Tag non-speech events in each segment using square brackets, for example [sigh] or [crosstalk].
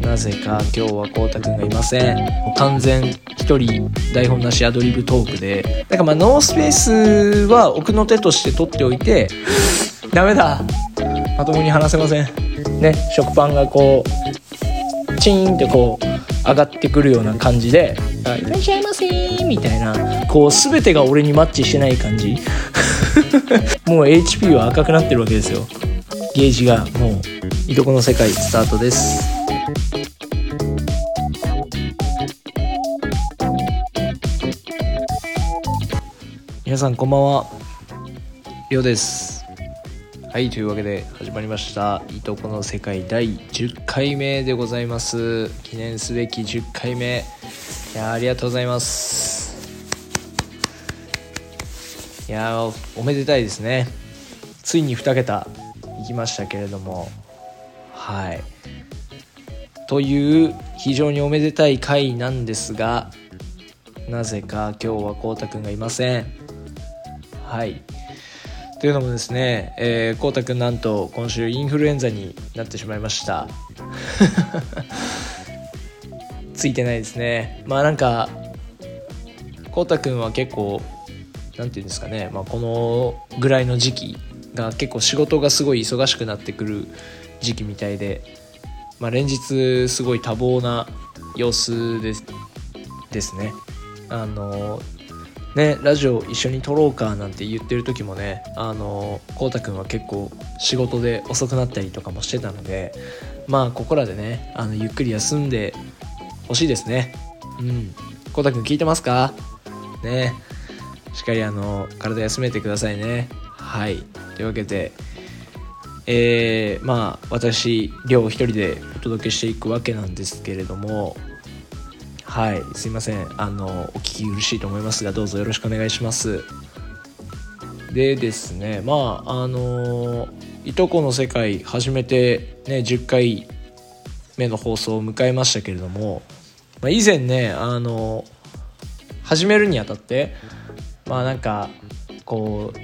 なぜか今日はこうたくんがいません。完全一人台本なしアドリブトークで。だからまあノースペースは奥の手として取っておいてダメだ。まともに話せません。ね食パンがこうチーンってこう上がってくるような感じで「いらっしゃいませ」みたいなこう全てが俺にマッチしてない感じ。[laughs] もう HP は赤くなってるわけですよ。ゲージがもういとこの世界スタートです。皆さんこんばんは。りょうです。はいというわけで始まりました。いとこの世界第10回目でございます。記念すべき10回目。いやありがとうございます。いやおめでたいですね。ついに2桁いきましたけれども。はい。という非常におめでたい回なんですがなぜか今日はこうたくんがいません。はい。というのもですね、えー、こうたくんなんと今週インフルエンザになってしまいました。[laughs] ついてないですね。まあなんかこうたくんは結構何て言うんですかね、まあ、このぐらいの時期が結構仕事がすごい忙しくなってくる時期みたいで、まあ、連日すごい多忙な様子ですですね。あのねラジオ一緒に撮ろうかなんて言ってる時もねあのこうたくんは結構仕事で遅くなったりとかもしてたのでまあここらでねあのゆっくり休んでほしいですね。うん。こうたくん聞いてますか？ね。しっかりあの体休めてくださいね。はい。というわけでえー、まあ私寮一人でお届けしていくわけなんですけれどもはいすいません。あのお聞き苦しいと思いますがどうぞよろしくお願いします。でですねまああのいとこの世界始めてね10回目の放送を迎えましたけれども、まあ、以前ねあの始めるにあたってまあなんかこう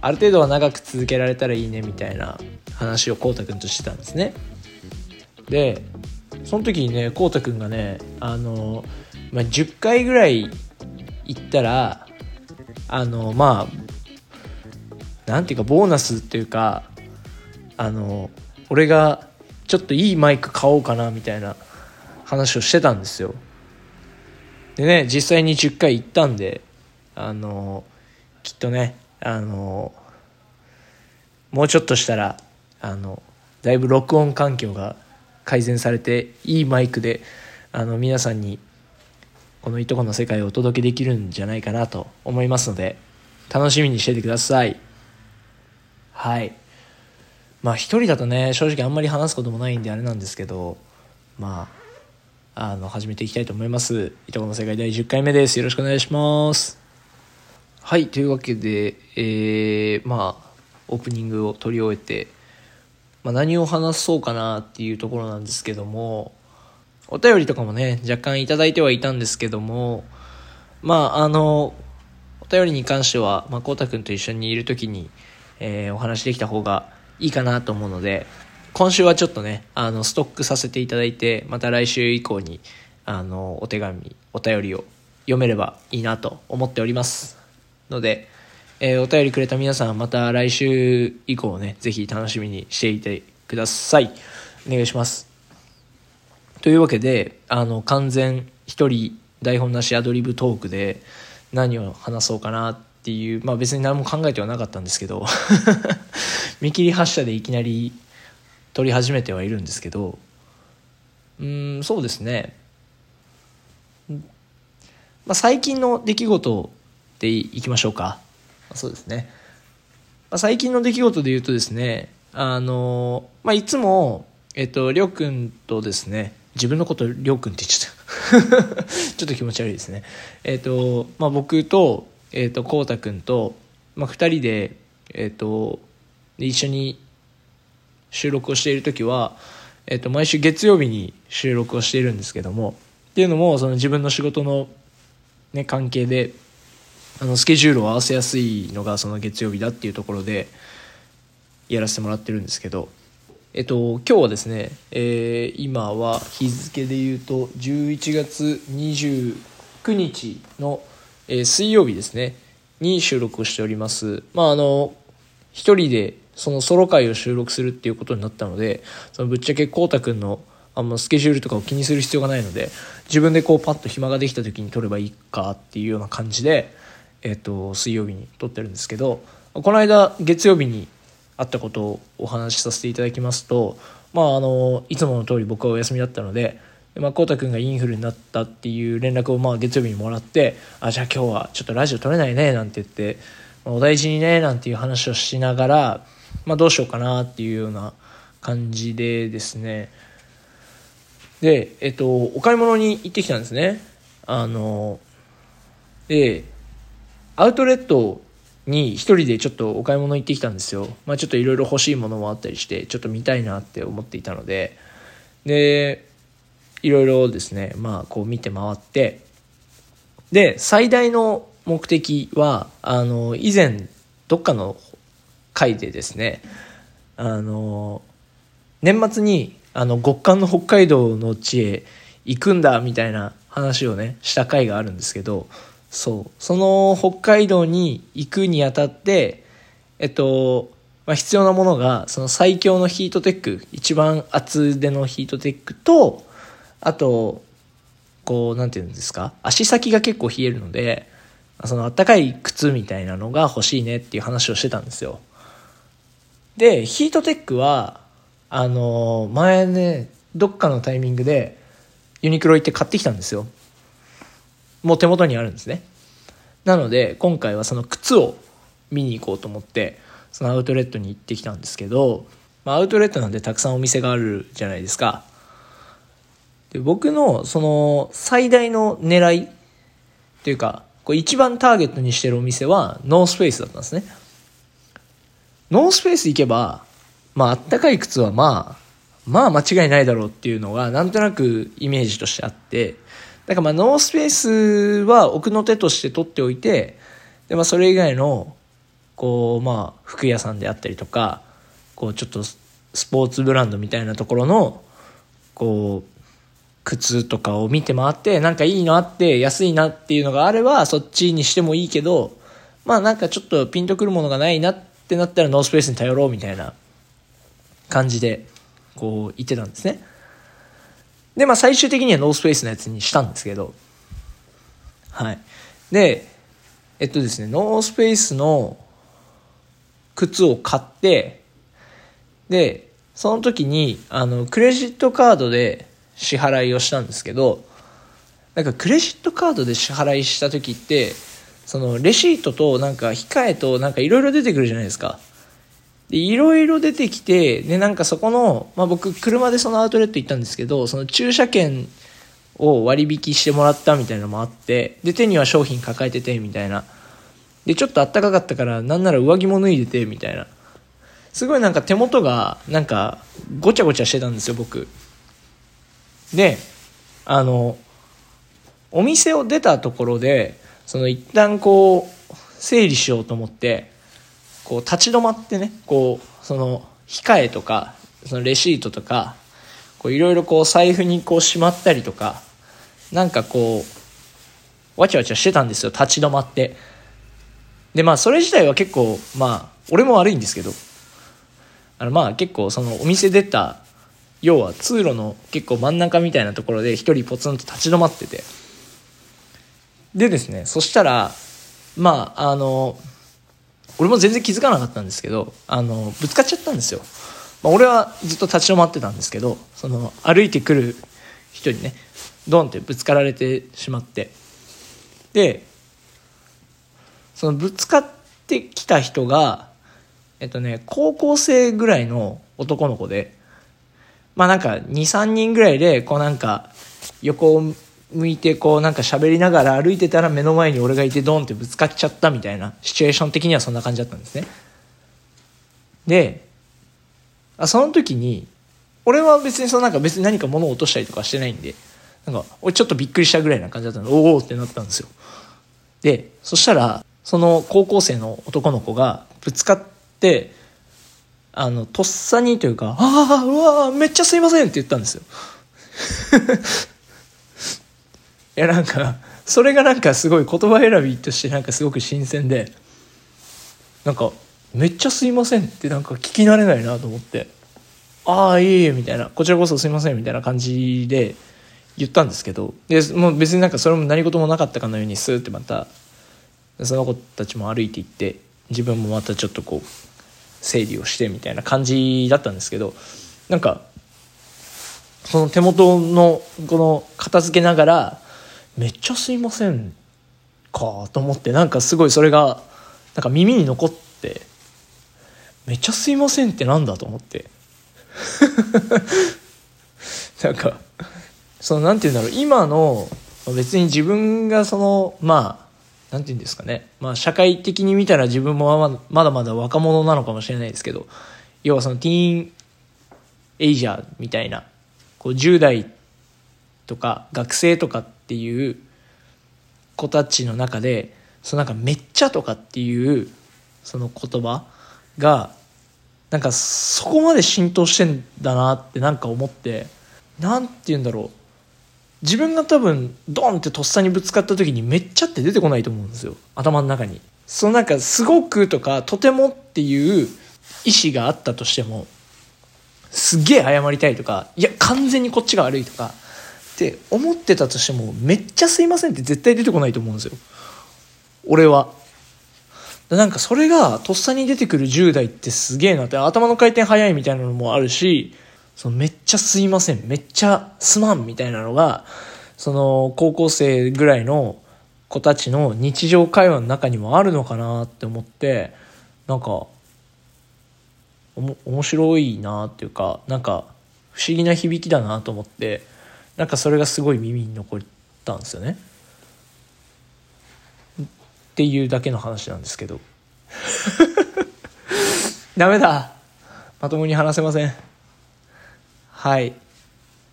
ある程度は長く続けられたらいいねみたいな話をこうたくんとしてたんですね。でその時にねこうたくんがねあの、まあ、10回ぐらい行ったらあのまあなんていうかボーナスっていうかあの俺がちょっといいマイク買おうかなみたいな話をしてたんですよ。でね実際に10回行ったんであのきっとねあのもうちょっとしたらあのだいぶ録音環境が改善されていいマイクであの皆さんにこのいとこの世界をお届けできるんじゃないかなと思いますので楽しみにしててください。はい。まあ一人だとね正直あんまり話すこともないんであれなんですけどまああの始めていきたいと思います。いとこの世界第10回目です。よろしくお願いします。はい。というわけでえー、まあオープニングを取り終えてまあ、何を話そうかなっていうところなんですけども、お便りとかもね、若干いただいてはいたんですけども、まあ、あの、お便りに関しては、まあ、こうたくんと一緒にいる時に、えー、お話できた方がいいかなと思うので、今週はちょっとね、あの、ストックさせていただいて、また来週以降に、あの、お手紙、お便りを読めればいいなと思っております。ので、えー、お便りくれた皆さん、また来週以降ね、ぜひ楽しみにしていてください。お願いします。というわけで、あの、完全一人台本なしアドリブトークで何を話そうかなっていう、まあ別に何も考えてはなかったんですけど、[laughs] 見切り発車でいきなり撮り始めてはいるんですけど、うん、そうですね。まあ、最近の出来事でいきましょうか。そうですね。まあ、最近の出来事で言うとですね、あの、まあ、いつも、えっと、りょうくんとですね、自分のことりょうくんって言っちゃった。[laughs] ちょっと気持ち悪いですね。えっと、まあ、僕と、えっと、こうたくんと、まあ、二人で、えっと、一緒に収録をしている時は、えっと、毎週月曜日に収録をしているんですけども、っていうのも、その自分の仕事のね、関係で、あのスケジュールを合わせやすいのがその月曜日だっていうところでやらせてもらってるんですけどえっと、今日はですね、えー、今は日付で言うと11月29日の、えー、水曜日ですね、に収録をしております。まあ、あの、一人でそのソロ回を収録するっていうことになったので、そのぶっちゃけこうたくんのあんまスケジュールとかを気にする必要がないので、自分でこうパッと暇ができた時に撮ればいいかっていうような感じで、えっと、水曜日に撮ってるんですけど、この間月曜日にあったことをお話しさせていただきますと、まあ、あのいつもの通り僕はお休みだったので、まあ、こうたくんがインフルになったっていう連絡をまあ月曜日にもらってあじゃあ今日はちょっとラジオ撮れないねなんて言って、まあ、お大事にねなんていう話をしながら、まあ、どうしようかなっていうような感じでですね。で、えっと、お買い物に行ってきたんですね。あのでアウトレットに一人でちょっとお買い物行ってきたんですよ。まあちょっといろいろ欲しいものもあったりして、ちょっと見たいなって思っていたので、で、いろいろですね、まあこう見て回って、で、最大の目的は、あの、以前、どっかの回でですね、あの、年末に、あの、極寒の北海道の地へ行くんだ、みたいな話をね、した回があるんですけど、そう。その北海道に行くにあたって、えっと、まあ、必要なものが、その最強のヒートテック、一番厚手のヒートテックと、あと、こう、なんていうんですか、足先が結構冷えるので、そのあったかい靴みたいなのが欲しいねっていう話をしてたんですよ。で、ヒートテックは、あの、前ね、どっかのタイミングでユニクロ行って買ってきたんですよ。もう手元にあるんですね。なので、今回はその靴を見に行こうと思って、そのアウトレットに行ってきたんですけど、まあ、アウトレットなんでたくさんお店があるじゃないですか。で僕のその最大の狙いっていうか、こう一番ターゲットにしてるお店はノースペースだったんですね。ノースペース行けば、まああったかい靴はまあ、まあ間違いないだろうっていうのがなんとなくイメージとしてあって、だからまあノースペースは奥の手として取っておいて、でまあそれ以外の、こうまあ服屋さんであったりとか、こうちょっとスポーツブランドみたいなところの、こう、靴とかを見て回って、なんかいいのあって安いなっていうのがあれば、そっちにしてもいいけど、まあなんかちょっとピンとくるものがないなってなったらノースペースに頼ろうみたいな感じで、こう言ってたんですね。で、まあ最終的にはノースペースのやつにしたんですけど、はい。で、えっとですね、ノースペースの靴を買って、で、その時に、あの、クレジットカードで支払いをしたんですけど、なんかクレジットカードで支払いした時って、そのレシートとなんか控えとなんかいろいろ出てくるじゃないですか。で、いろいろ出てきて、で、なんかそこの、まあ僕、車でそのアウトレット行ったんですけど、その駐車券を割引してもらったみたいなのもあって、で、手には商品抱えてて、みたいな。で、ちょっとあったかかったから、なんなら上着も脱いでて、みたいな。すごいなんか手元が、なんか、ごちゃごちゃしてたんですよ、僕。で、あの、お店を出たところで、その一旦こう、整理しようと思って、こう立ち止まってね、こう、その、控えとか、そのレシートとか、いろいろこう財布にこうしまったりとか、なんかこう、わちゃわちゃしてたんですよ、立ち止まって。で、まあそれ自体は結構、まあ、俺も悪いんですけど、あのまあ結構そのお店出た、要は通路の結構真ん中みたいなところで一人ポツンと立ち止まってて。でですね、そしたら、まあ、あの、俺も全然気づかなかったんですけど、あの、ぶつかっちゃったんですよ。まあ、俺はずっと立ち止まってたんですけど、その、歩いてくる人にね、ドンってぶつかられてしまって。で、そのぶつかってきた人が、えっとね、高校生ぐらいの男の子で、まあなんか2、3人ぐらいで、こうなんか、横を向いてこうなんか喋りながら歩いてたら目の前に俺がいてドンってぶつかっちゃったみたいなシチュエーション的にはそんな感じだったんですね。で、あその時に、俺は別にそのなんか別に何か物を落としたりとかしてないんで、なんか俺ちょっとびっくりしたぐらいな感じだったのおおってなったんですよ。で、そしたら、その高校生の男の子がぶつかって、あの、とっさにというか、ああ、うわめっちゃすいませんって言ったんですよ。いや、なんか、それがなんかすごい言葉選びとしてなんかすごく新鮮で、なんか、めっちゃすいませんってなんか聞き慣れないなと思って、ああ、いえいえ、みたいな、こちらこそすいません、みたいな感じで言ったんですけど、で、もう別になんかそれも何事もなかったかのようにスーってまた、その子たちも歩いていって、自分もまたちょっとこう、整理をしてみたいな感じだったんですけど、なんか、その手元のこの片付けながら、めっちゃすいませんかと思って、なんかすごいそれが、なんか耳に残って、めっちゃすいませんってなんだと思って。[laughs] なんか、その、なんて言うんだろう、今の、別に自分がその、まあ、なんて言うんですかね。まあ、社会的に見たら自分もまだまだ若者なのかもしれないですけど、要はそのティーンエイジャーみたいな、こう10代とか学生とかっていう子たちの中で、そのなんかめっちゃとかっていうその言葉が、なんかそこまで浸透してんだなってなんか思って、なんて言うんだろう。自分が多分ドンってとっさにぶつかった時にめっちゃって出てこないと思うんですよ。頭の中に。そのなんかすごくとかとてもっていう意思があったとしても、すげえ謝りたいとか、いや完全にこっちが悪いとか、って思ってたとしても、めっちゃすいませんって絶対出てこないと思うんですよ。俺は。なんかそれがとっさに出てくる10代ってすげえなって、頭の回転早いみたいなのもあるし、そのめっちゃすいません、めっちゃすまんみたいなのが、その高校生ぐらいの子たちの日常会話の中にもあるのかなって思って、なんか、面白いなっていうか、なんか不思議な響きだなと思って、なんかそれがすごい耳に残ったんですよね。っていうだけの話なんですけど。[laughs] ダメだまともに話せません。はい。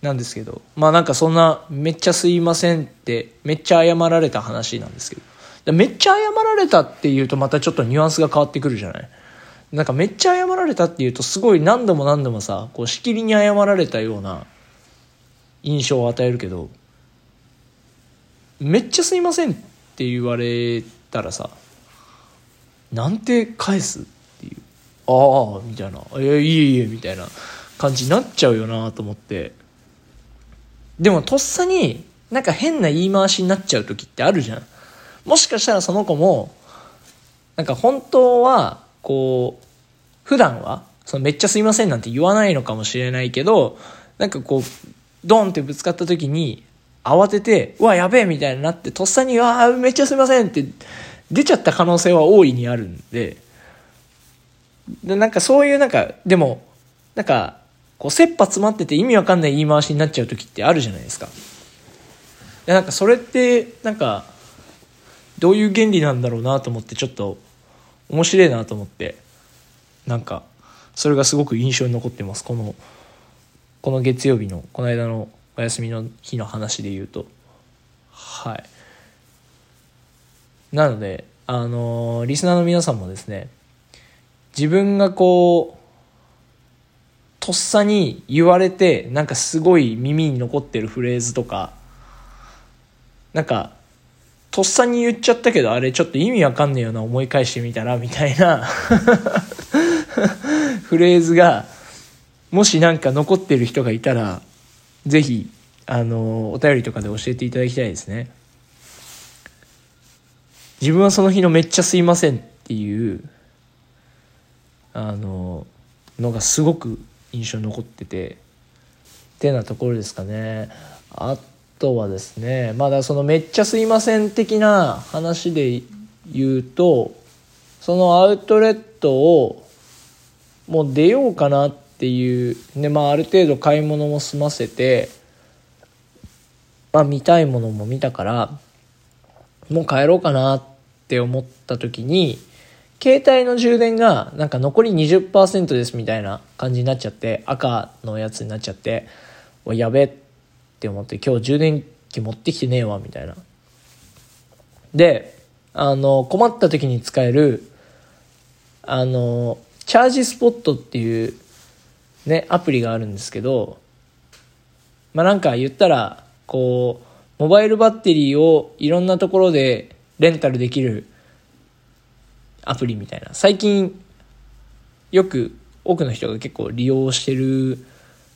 なんですけど。まあなんかそんな、めっちゃすいませんって、めっちゃ謝られた話なんですけど。めっちゃ謝られたっていうとまたちょっとニュアンスが変わってくるじゃない？なんかめっちゃ謝られたっていうとすごい何度も何度もさ、こうしきりに謝られたような印象を与えるけど、めっちゃすいませんって言われたらさ、なんて返すっていう。ああ、みたいな。いや、いえいえ、みたいな感じになっちゃうよなと思って。でもとっさになんか変な言い回しになっちゃう時ってあるじゃん。もしかしたらその子も、なんか本当は、こう、普段は、そのめっちゃすいませんなんて言わないのかもしれないけど、なんかこう、ドンってぶつかった時に、慌てて、うわ、やべえみたいになって、とっさに、わあ、めっちゃすいませんって出ちゃった可能性は大いにあるんで、で、なんかそういうなんか、でも、なんか、こう、切羽詰まってて意味わかんない言い回しになっちゃう時ってあるじゃないですか。で、なんかそれって、なんか、どういう原理なんだろうなと思って、ちょっと、面白いなと思って、なんか、それがすごく印象に残ってます。この、この月曜日の、この間のお休みの日の話で言うと。はい。なので、あの、リスナーの皆さんもですね、自分がこう、とっさに言われて、なんかすごい耳に残ってるフレーズとか、なんか、とっさに言っちゃったけど、あれちょっと意味わかんねえような、思い返してみたら、みたいな [laughs] フレーズが、もしなんか残ってる人がいたら、ぜひ、あの、お便りとかで教えていただきたいですね。自分はその日のめっちゃすいませんっていう、あの、のがすごく印象に残っててってなところですかねあとはですねまだそのめっちゃすいません的な話で言うとそのアウトレットをもう出ようかなってていうでまあある程度買い物も済ませてまあ見たいものも見たからもう帰ろうかなって思った時に携帯の充電がなんか残り20%ですみたいな感じになっちゃって、赤のやつになっちゃって、おやべって思って今日充電器持ってきてねえわみたいな。で、あの、困った時に使える、あの、チャージスポットっていうね、アプリがあるんですけど、まあなんか言ったら、こう、モバイルバッテリーをいろんなところでレンタルできるアプリみたいな。最近、よく多くの人が結構利用してる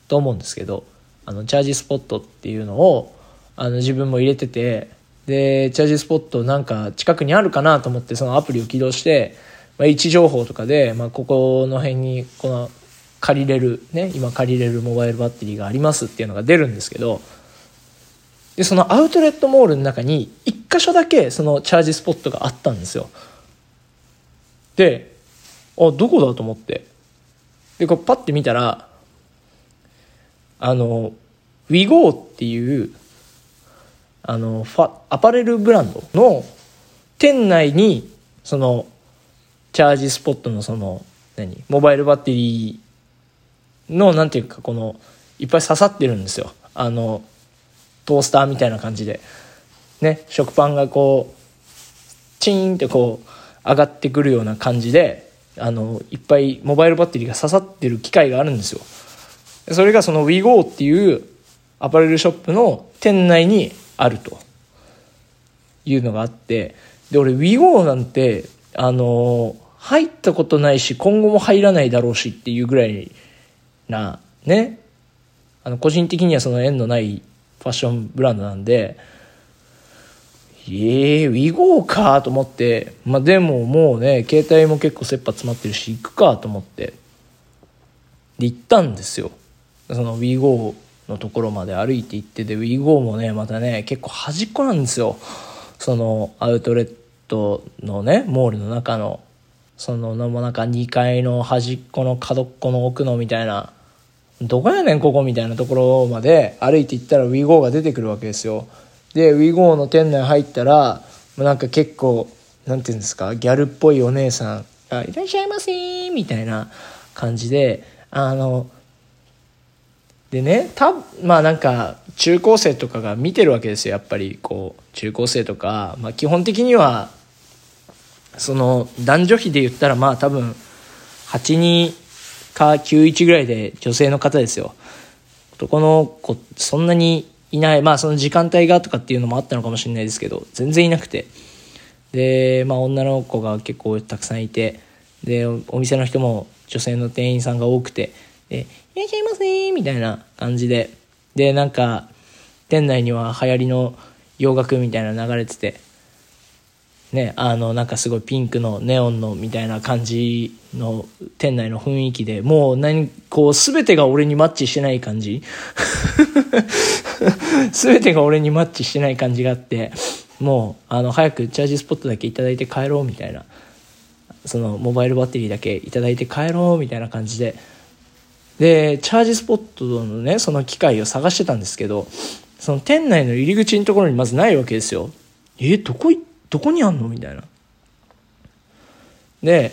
と思うんですけど、あの、チャージスポットっていうのを、あの、自分も入れてて、で、チャージスポットなんか近くにあるかなと思ってそのアプリを起動して、まあ、位置情報とかで、まあ、ここの辺にこの借りれる、ね、今借りれるモバイルバッテリーがありますっていうのが出るんですけど、で、そのアウトレットモールの中に一箇所だけそのチャージスポットがあったんですよ。で、あ、どこだと思って。で、こうパッて見たら、あの、WeGo っていう、あの、ファ、アパレルブランドの店内に、その、チャージスポットのその、何モバイルバッテリーの、なんていうか、この、いっぱい刺さってるんですよ。あの、トースターみたいな感じで。ね、食パンがこう、チーンってこう、上がってくるような感じで、あの、いっぱいモバイルバッテリーが刺さってる機械があるんですよ。それがその WeGo っていうアパレルショップの店内にあるというのがあって、で、俺 WeGo なんて、あの、入ったことないし、今後も入らないだろうしっていうぐらいな、ね。あの、個人的にはその縁のないファッションブランドなんで、ええー、 WEGO かと思って、まあでももうね、携帯も結構切羽詰まってるし、行くかと思って、で、行ったんですよ。その WEGO のところまで歩いて行ってで、 WEGO もね、またね、結構端っこなんですよ。そのアウトレットのね、モールの中の、その、のもなんか2階の端っこの角っこの奥のみたいな、どこやねんここみたいなところまで歩いて行ったら WEGO が出てくるわけですよ。で、 WEGO の店内入ったら、なんか結構、なんていうんですか、ギャルっぽいお姉さんが、いらっしゃいませみたいな感じで、あの、でね、た、まあなんか、中高生とかが見てるわけですよ、やっぱり、こう、中高生とか、まあ基本的には、その、男女比で言ったら、まあ多分、82か91ぐらいで女性の方ですよ。男の子、そんなにいない、まあその時間帯がとかっていうのもあったのかもしれないですけど、全然いなくて。で、まあ女の子が結構たくさんいて、で、お店の人も女性の店員さんが多くて、で、いらっしゃいませみたいな感じで、で、なんか、店内には流行りの洋楽みたいな流れてて、ね、あの、なんかすごいピンクのネオンのみたいな感じの店内の雰囲気で、もう何、こう、すべてが俺にマッチしてない感じ。[laughs] すべてが俺にマッチしてない感じがあって、もう、あの、早くチャージスポットだけいただいて帰ろうみたいな、その、モバイルバッテリーだけいただいて帰ろうみたいな感じで、で、チャージスポットのね、その機械を探してたんですけど、その店内の入り口のところにまずないわけですよ。え、どこ行ってどこにあんの？みたいな。で、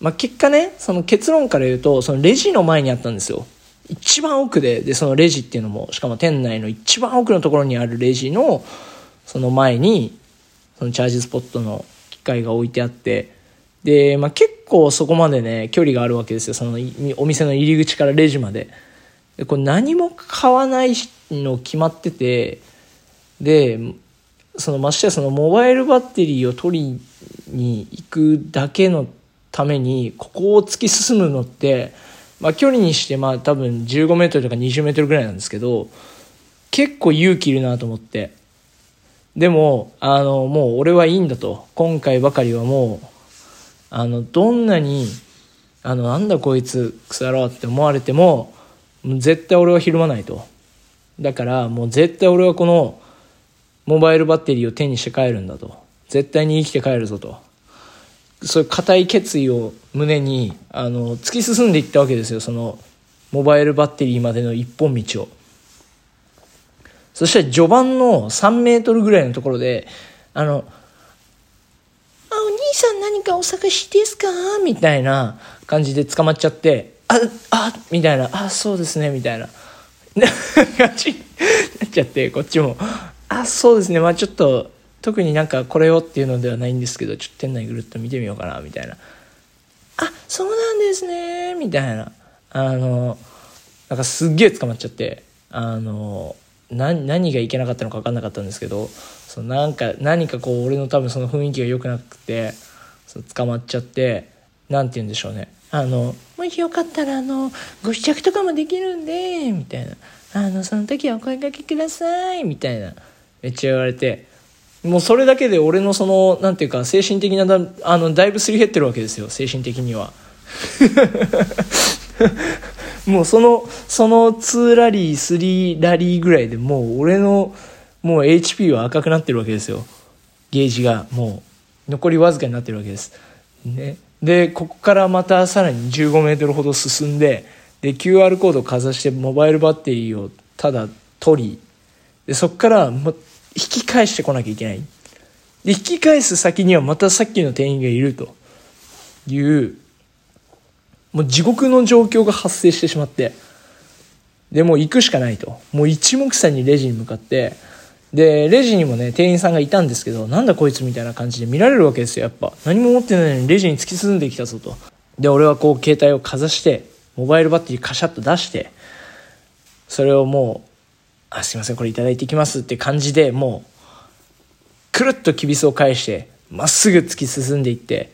まあ、結果ね、その結論から言うと、そのレジの前にあったんですよ。一番奥で、で、そのレジっていうのも、しかも店内の一番奥のところにあるレジの、その前に、そのチャージスポットの機械が置いてあって、で、まあ、結構そこまでね、距離があるわけですよ。そのお店の入り口からレジまで。で、これ何も買わないの決まってて、で、そのましてやそのモバイルバッテリーを取りに行くだけのためにここを突き進むのって、まあ、距離にしてまあ多分15メートルとか20メートルぐらいなんですけど結構勇気いるなと思って。でもあのもう俺はいいんだと。今回ばかりはもうあのどんなにあのなんだこいつ腐ろうって思われても絶対俺はひるまないと。だからもう絶対俺はこのモバイルバッテリーを手にして帰るんだと。絶対に生きて帰るぞと。そういう固い決意を胸に、あの、突き進んでいったわけですよ。その、モバイルバッテリーまでの一本道を。そして序盤の3メートルぐらいのところで、あの、あ、お兄さん何かお探しですか？みたいな感じで捕まっちゃって、あ、あ、みたいな、あ、そうですね、みたいな。[laughs] 感じになっちゃって、こっちも、あ、そうですね。まあちょっと、特になんかこれをっていうのではないんですけど、ちょっと店内ぐるっと見てみようかな、みたいな。あそうなんですね。みたいな。あのなんかすっげえ捕まっちゃって。あの何がいけなかったのか分かんなかったんですけどそのなんか何かこう俺の多分その雰囲気が良くなくてそう捕まっちゃって何て言うんでしょうね。あのもしよかったらあのご試着とかもできるんでみたいな。あのその時はお声掛けくださいみたいな。めっちゃ言われてもうそれだけで俺のそのなんていうか精神的なだあのだいぶすり減ってるわけですよ精神的には。[laughs] もうそのその2ラリー3ラリーぐらいでもう俺のもう HP は赤くなってるわけですよ。ゲージがもう残りわずかになってるわけです。ね。でここからまたさらに15メートルほど進んでで QR コードをかざしてモバイルバッテリーをただ取りでそこからも引き返してこなきゃいけない。で引き返す先にはまたさっきの店員がいるというもう地獄の状況が発生してしまってでもう行くしかないと。もう一目散にレジに向かってでレジにもね店員さんがいたんですけどなんだこいつみたいな感じで見られるわけですよやっぱ。何も持ってないのにレジに突き進んできたぞと。で俺はこう携帯をかざしてモバイルバッテリーカシャッと出してそれをもう「あすいませんこれ頂いていきます」って感じでもうくるっときびすを返してまっすぐ突き進んでいって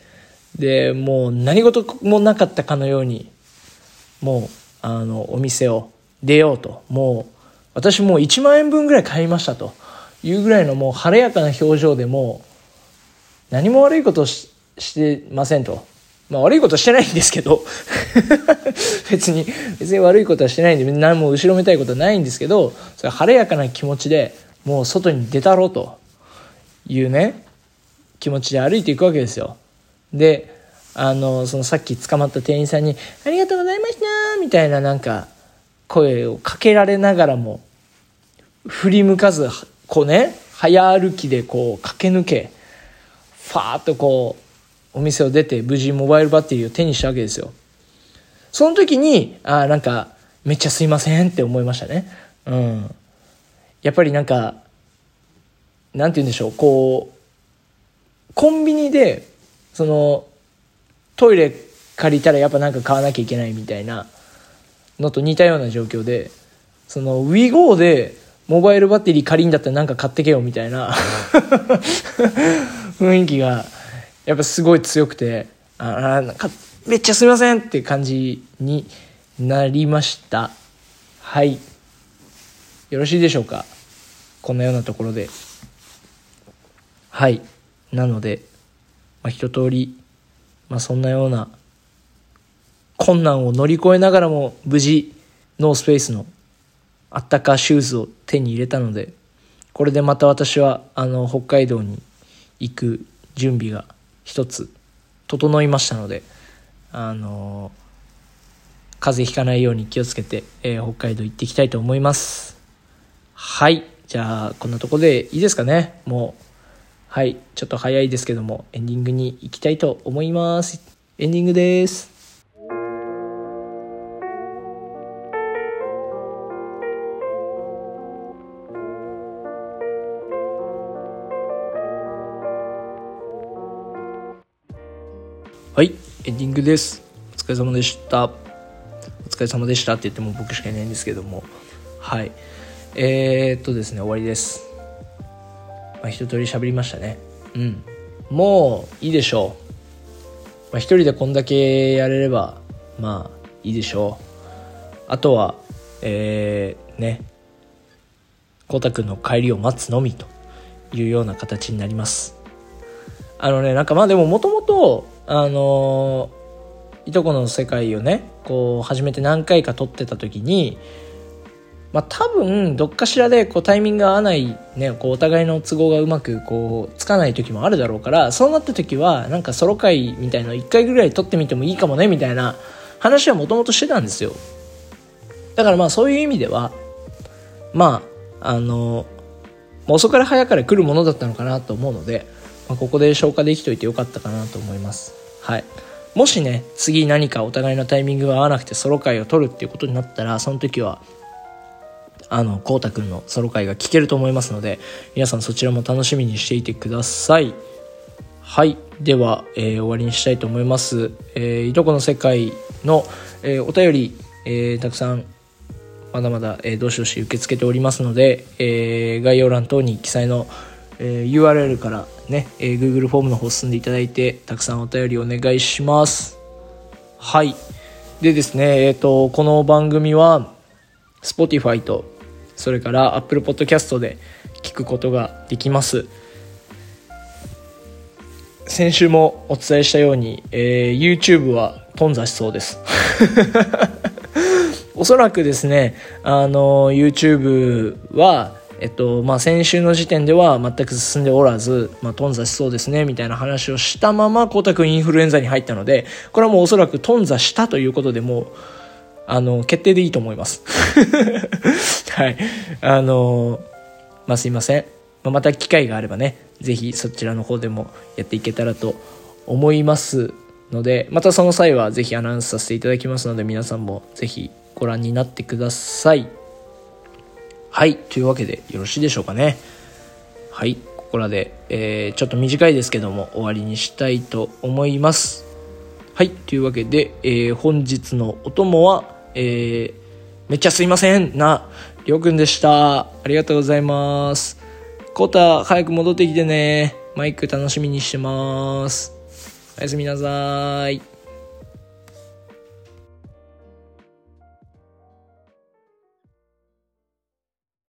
でもう何事もなかったかのようにもうあのお店を出ようともう私もう1万円分ぐらい買いましたというぐらいのもう晴れやかな表情でもう何も悪いことしてませんと。まあ悪いことしてないんですけど。[laughs] 別に別に悪いことはしてないんで何も後ろめたいことはないんですけどそれ晴れやかな気持ちでもう外に出たろうと。いうね。気持ちで歩いていくわけですよ。であのそのさっき捕まった店員さんに「ありがとうございました」みたいななんか声をかけられながらも振り向かずこうね早歩きでこう駆け抜けファーッとこうお店を出て無事モバイルバッテリーを手にしたわけですよ。その時にああなんかめっちゃすいませんって思いましたね。うん。やっぱりなんかなんて言うんでしょうこうコンビニでそのトイレ借りたらやっぱなんか買わなきゃいけないみたいなのと似たような状況でその WeGo でモバイルバッテリー借りんだったらなんか買ってけよみたいな [laughs] 雰囲気がやっぱすごい強くてあなんかめっちゃすみませんって感じになりました。はい。よろしいでしょうか？こんなようなところで。はい。なので、まあ、一通り、まあ、そんなような困難を乗り越えながらも無事ノースペースのあったかシューズを手に入れたのでこれでまた私はあの北海道に行く準備が一つ整いましたのであの風邪ひかないように気をつけて、えー、北海道行っていきたいと思います。はい。じゃあこんなとこでいいですかね。もうはい。ちょっと早いですけどもエンディングに行きたいと思います。エンディングです。エンディングです。お疲れ様でした。お疲れ様でしたって言っても僕しかいないんですけども。はい。えー、っとですね終わりです。まあ一通り喋りましたね。うん。もういいでしょう、まあ、一人でこんだけやれればまあいいでしょう。あとはえー、ね。こうたくんの帰りを待つのみというような形になります。あのねなんかまあでももともとあのいとこの世界をねこう初めて何回か撮ってた時にまあ多分どっかしらでこうタイミングが合わないねこうお互いの都合がうまくこうつかない時もあるだろうからそうなった時はなんかソロ会みたいの1回ぐらい撮ってみてもいいかもねみたいな話はもともとしてたんですよ。だからまあそういう意味ではまああの遅かれ早かれ来るものだったのかなと思うのでまあ、ここで消化できといてよかったかなと思います。はい。もしね、次何かお互いのタイミングが合わなくてソロ回を取るっていうことになったら、その時は、あの、こうたくんのソロ回が聞けると思いますので、皆さんそちらも楽しみにしていてください。はいでは、えー、終わりにしたいと思います、えーいとこの世界の、えーお便り、えたくさんまだまだ、えーどしどし受け付けておりますので、え概要欄等に記載の、えー URL からね、えー Google フォームの方進んでいただいてたくさんお便りお願いします。はい。でですねえっ、とこの番組は Spotify とそれから Apple Podcast で聞くことができます。先週もお伝えしたように、えー YouTube は頓挫しそうです。[laughs] おそらくですねあの YouTube はえっとまあ、先週の時点では全く進んでおらず、まあ、頓挫しそうですねみたいな話をしたまま光太くんインフルエンザに入ったのでこれはもうおそらく頓挫したということでもうあの決定でいいと思います。[laughs] はい。あのまあすいません、まあ、また機会があればねぜひそちらの方でもやっていけたらと思いますのでまたその際はぜひアナウンスさせていただきますので皆さんもぜひご覧になってください。はいというわけでよろしいでしょうかね。はいここらで、えーちょっと短いですけども終わりにしたいと思います。はいというわけで、えー本日のお供は、えーめっちゃすいませんなりょうくんでした。ありがとうございます。コータ早く戻ってきてね。マイク楽しみにしてます。おやすみなさい。